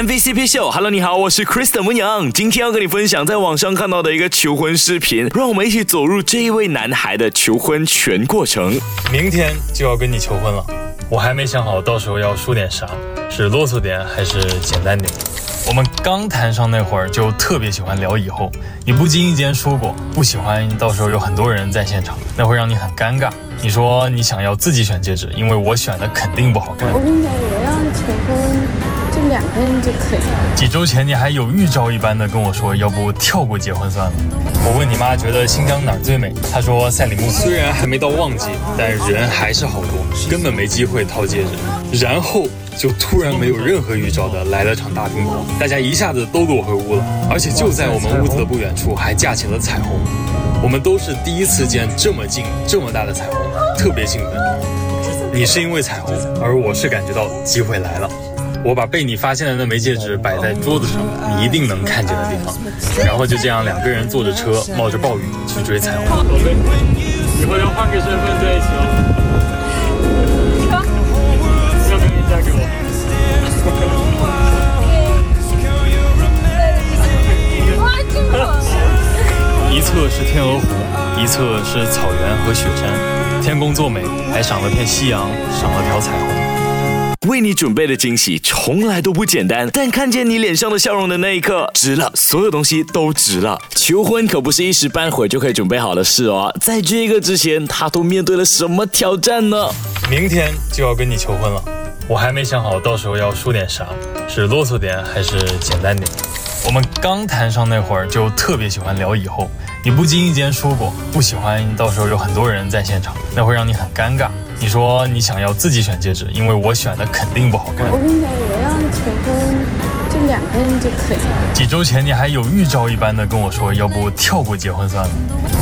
MVCp 秀。Hello，你好，我是 Kristen 温阳，今天要跟你分享在网上看到的一个求婚视频，让我们一起走入这一位男孩的求婚全过程。明天就要跟你求婚了，我还没想好到时候要说点啥，是啰嗦点还是简单点。我们刚谈上那会儿就特别喜欢聊以后，你不经意间说过不喜欢到时候有很多人在现场，那会让你很尴尬。你说你想要自己选戒指，因为我选的肯定不好看。我跟你讲，我要求几周前你还有预兆一般的跟我说，要不跳过结婚算了。我问你妈觉得新疆哪儿最美，她说赛里木。虽然还没到旺季，但人还是好多，根本没机会套戒指。然后。就突然没有任何预兆的来了场大冰雹，大家一下子都落回屋了，而且就在我们屋子的不远处还架起了彩虹，我们都是第一次见这么近这么大的彩虹，特别兴奋。你是因为彩虹，而我是感觉到机会来了。我把被你发现的那枚戒指摆在桌子上，你一定能看见的地方，然后就这样两个人坐着车，冒着暴雨去追彩虹。宝贝，以后要换个身份在一起哦。一侧是天鹅湖，一侧是草原和雪山，天公作美，还赏了片夕阳，赏了条彩虹。为你准备的惊喜从来都不简单，但看见你脸上的笑容的那一刻，值了，所有东西都值了。求婚可不是一时半会就可以准备好的事哦，在这个之前，他都面对了什么挑战呢？明天就要跟你求婚了，我还没想好到时候要说点啥，是啰嗦点还是简单点。我们刚谈上那会儿就特别喜欢聊以后，你不经意间说过不喜欢到时候有很多人在现场，那会让你很尴尬。你说你想要自己选戒指，因为我选的肯定不好看。我跟你讲，我要求婚。就两个人就可以了。几周前你还有预兆一般的跟我说，要不跳过结婚算了。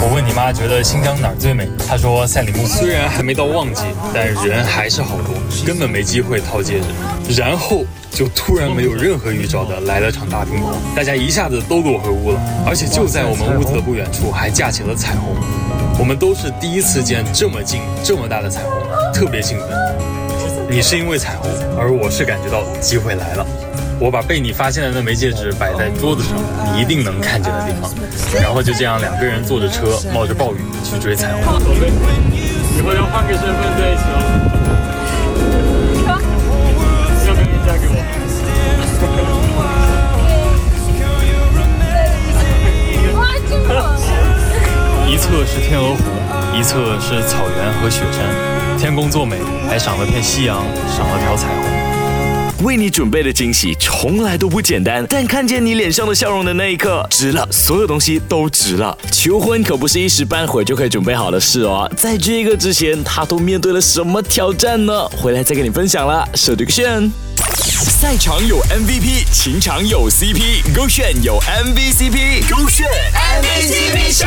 我问你妈觉得新疆哪儿最美，她说赛里木。虽然还没到旺季，但人还是好多，根本没机会掏戒指。然后就突然没有任何预兆的来了场大冰雹，大家一下子都落回屋了，而且就在我们屋子的不远处还架起了彩虹。我们都是第一次见这么近这么大的彩虹，特别兴奋。你是因为彩虹，而我是感觉到机会来了。我把被你发现的那枚戒指摆在桌子上，你一定能看见的地方，然后就这样两个人坐着车，冒着暴雨去追彩虹。宝贝，以后要换个身份在一起哦。侧是天鹅湖，一侧是草原和雪山，天公作美，还赏了片夕阳，赏了条彩虹。为你准备的惊喜从来都不简单，但看见你脸上的笑容的那一刻，值了，所有东西都值了。求婚可不是一时半会儿就可以准备好的事哦，在这个之前，他都面对了什么挑战呢？回来再跟你分享了。手这个炫，赛场有 MVP，情场有 CP，勾选有 MVCp，勾选 MVCp 秀。